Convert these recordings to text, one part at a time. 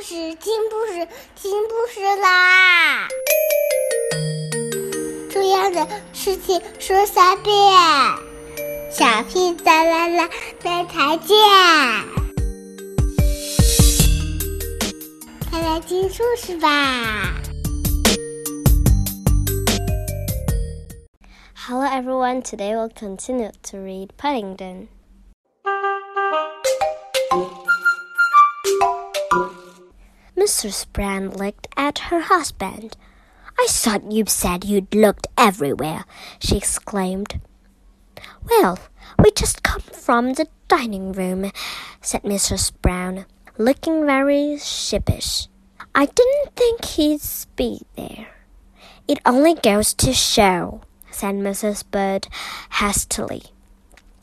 事，听故事，听故事啦！重要的事情说三遍，小屁哒啦啦，明天见！快来听故事吧！Hello everyone, today we'll continue to read Paddington. Mrs. Brown looked at her husband. I thought you said you'd looked everywhere, she exclaimed. Well, we just come from the dining room, said Mrs. Brown, looking very sheepish. I didn't think he'd be there. It only goes to show, said Mrs. Bird hastily,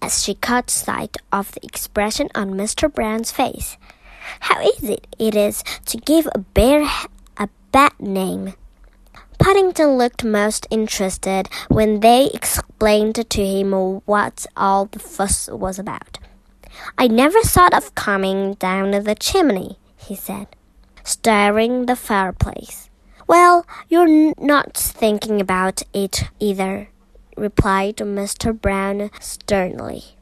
as she caught sight of the expression on Mr. Brown's face. How easy it is to give a bear a bad name. Paddington looked most interested when they explained to him what all the fuss was about. I never thought of coming down the chimney, he said, stirring the fireplace. Well, you're not thinking about it either, replied Mr. Brown sternly.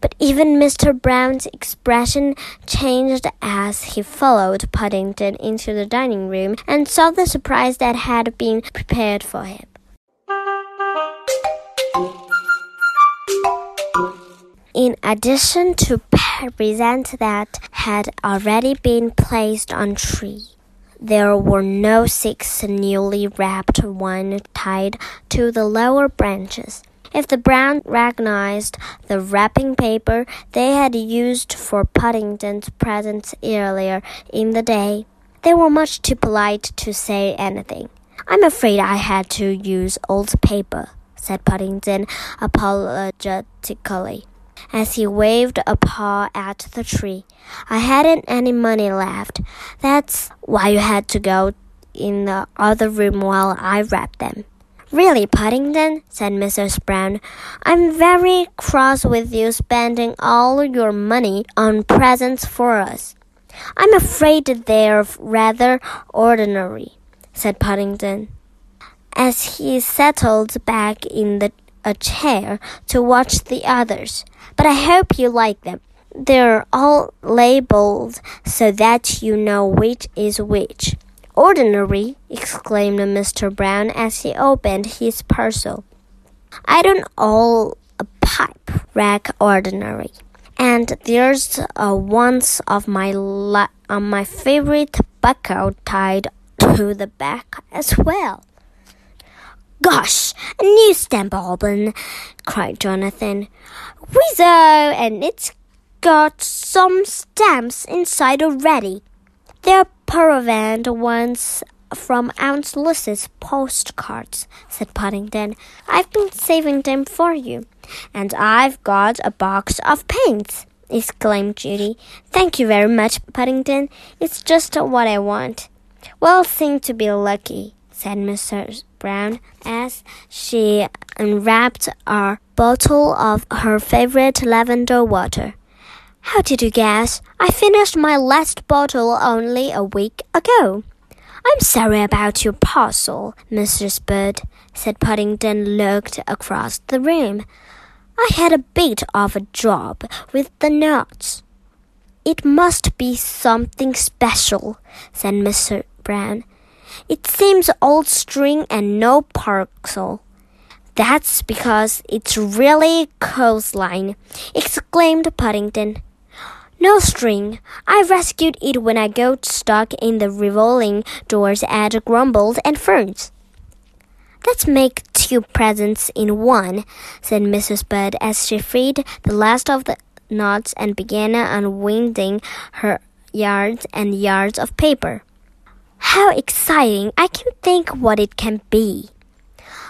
But even Mr. Brown's expression changed as he followed Paddington into the dining room and saw the surprise that had been prepared for him. In addition to presents that had already been placed on tree, there were no six newly wrapped ones tied to the lower branches. If the Brown recognized the wrapping paper they had used for Paddington's presents earlier in the day, they were much too polite to say anything. I'm afraid I had to use old paper, said Paddington apologetically, as he waved a paw at the tree. I hadn't any money left. That's why you had to go in the other room while I wrapped them. Really, Paddington, said Mrs. Brown, I'm very cross with you spending all your money on presents for us. I'm afraid they're rather ordinary, said Paddington, as he settled back in the, a chair to watch the others. But I hope you like them. They're all labeled so that you know which is which. Ordinary! exclaimed Mr. Brown as he opened his parcel. I don't own a pipe rack ordinary. And there's a once of my uh, my favorite tobacco tied to the back as well. Gosh, a new stamp album, cried Jonathan. Whizzo, and it's got some stamps inside already. They're Peruvian ones from Aunt Lucy's postcards, said Paddington. I've been saving them for you. And I've got a box of paints, exclaimed Judy. Thank you very much, Paddington. It's just what I want. Well, seem to be lucky, said Mrs. Brown, as she unwrapped a bottle of her favorite lavender water. How did you guess? I finished my last bottle only a week ago. I'm sorry about your parcel, Mrs. Bird, said Paddington, looked across the room. I had a bit of a job with the nuts. It must be something special, said Mr. Brown. It seems old string and no parcel. That's because it's really clothesline, exclaimed Paddington. No string. I rescued it when I got stuck in the revolving doors at Crumbold and Ferns. Let's make two presents in one, said Mrs. Bird as she freed the last of the knots and began unwinding her yards and yards of paper. How exciting! I can think what it can be.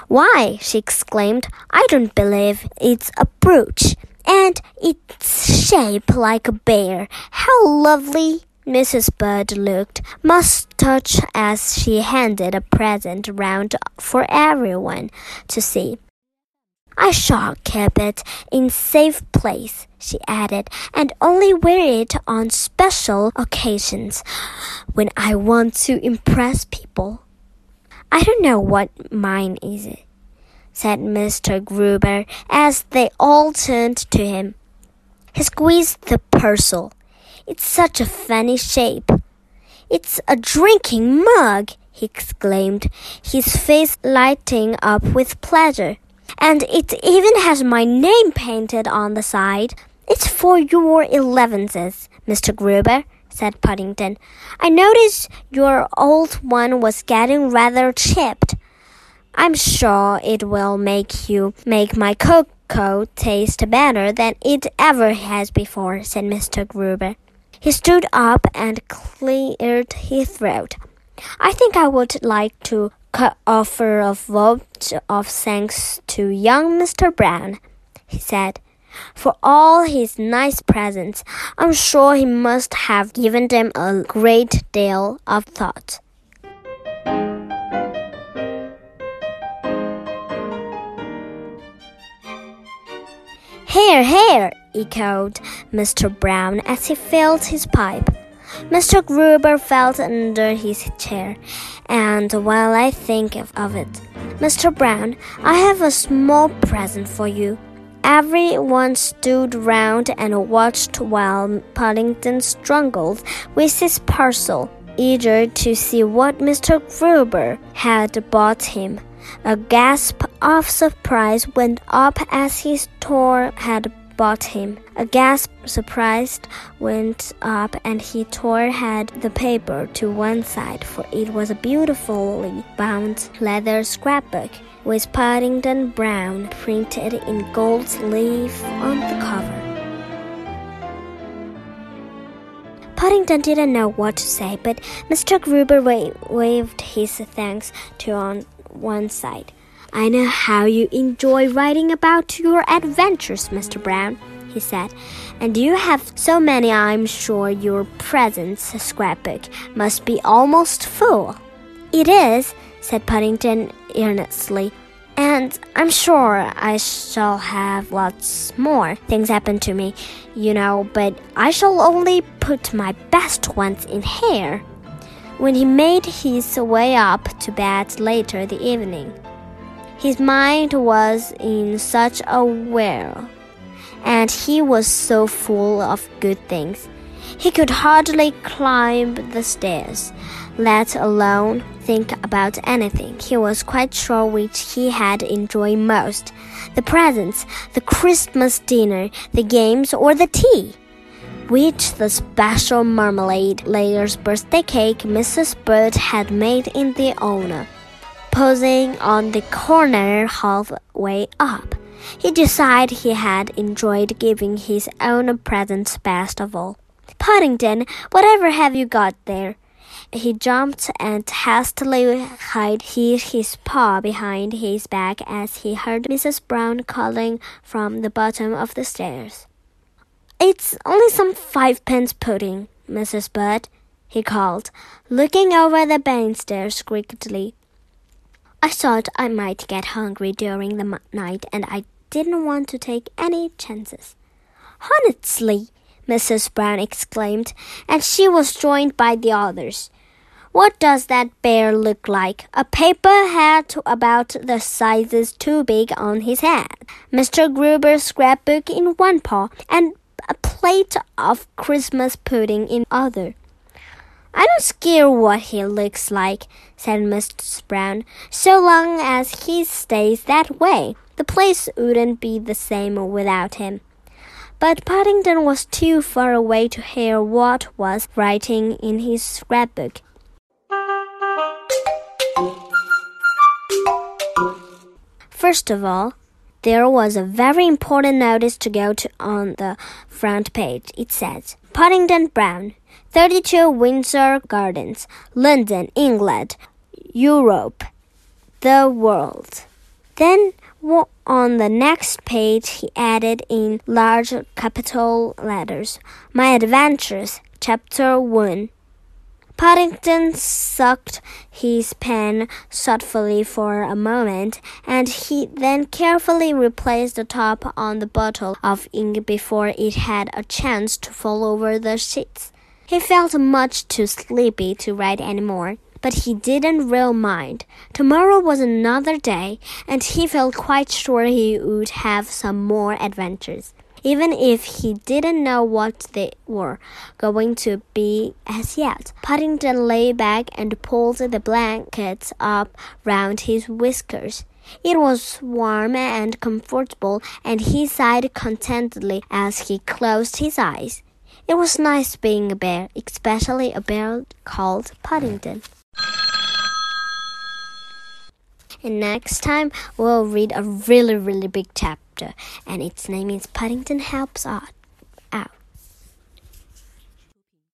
Why, she exclaimed, I don't believe it's a brooch and its shape like a bear. How lovely! Mrs. Bird looked must touch as she handed a present round for everyone to see. I shall keep it in safe place, she added, and only wear it on special occasions when I want to impress people. I don't know what mine is, said Mr. Gruber as they all turned to him. He squeezed the parcel. It's such a funny shape. It's a drinking mug, he exclaimed, his face lighting up with pleasure. And it even has my name painted on the side. It's for your elevenses, Mr. Gruber, said Paddington. I noticed your old one was getting rather chipped. I'm sure it will make you make my cocoa taste better than it ever has before, said Mr. Gruber. He stood up and cleared his throat. I think I would like to offer a vote of thanks to young Mr. Brown, he said. For all his nice presents, I'm sure he must have given them a great deal of thought. Hear, hear, echoed Mr. Brown as he filled his pipe. Mr. Gruber felt under his chair, and while I think of, it, Mr. Brown, I have a small present for you. Everyone stood round and watched while Paddington struggled with his parcel, eager to see what Mr. Gruber had bought him. A gasp of surprise went up as his store had bought him. A gasp surprised went up and he tore had the paper to one side, for it was a beautifully bound leather scrapbook with Paddington Brown printed in gold leaf on the cover. Paddington didn't know what to say, but Mr. Gruber wa waved his thanks to on one side. I know how you enjoy writing about your adventures, Mr. Brown, he said. And you have so many, I'm sure your presents scrapbook must be almost full. It is, said Paddington earnestly. And I'm sure I shall have lots more things happen to me, you know, but I shall only put my best ones in here. When he made his way up to bed later the evening, his mind was in such a whirl, and he was so full of good things. He could hardly climb the stairs, let alone think about anything. He was quite sure which he had enjoyed most the presents, the Christmas dinner, the games, or the tea. Which the special marmalade layer's birthday cake Mrs. Bird had made in the honor posing on the corner halfway up. He decided he had enjoyed giving his own presents best of all. Paddington, whatever have you got there? He jumped and hastily hid his paw behind his back as he heard Mrs. Brown calling from the bottom of the stairs. It's only some fivepence pudding, Mrs. Bird, he called, looking over the banisters quickly. I thought I might get hungry during the night and I didn't want to take any chances. Honestly, Mrs. Brown exclaimed, and she was joined by the others. What does that bear look like? A paper hat about the sizes too big on his head, Mr. Gruber's scrapbook in one paw, and plate of Christmas pudding in other. I don't care what he looks like, said Mrs. Brown, so long as he stays that way. The place wouldn't be the same without him. But Paddington was too far away to hear what was writing in his scrapbook. First of all, there was a very important notice to go to on the front page. It says, Paddington Brown, 32 Windsor Gardens, London, England, Europe, the world. Then on the next page, he added in large capital letters, My Adventures, Chapter 1. Paddington sucked his pen thoughtfully for a moment, and he then carefully replaced the top on the bottle of ink before it had a chance to fall over the sheets. He felt much too sleepy to write any more, but he didn't really mind. Tomorrow was another day, and he felt quite sure he would have some more adventures even if he didn't know what they were going to be as yet. Paddington lay back and pulled the blankets up round his whiskers. It was warm and comfortable, and he sighed contentedly as he closed his eyes. It was nice being a bear, especially a bear called Paddington. And next time we'll read a really, really big chapter, and its name is Paddington Helps Out.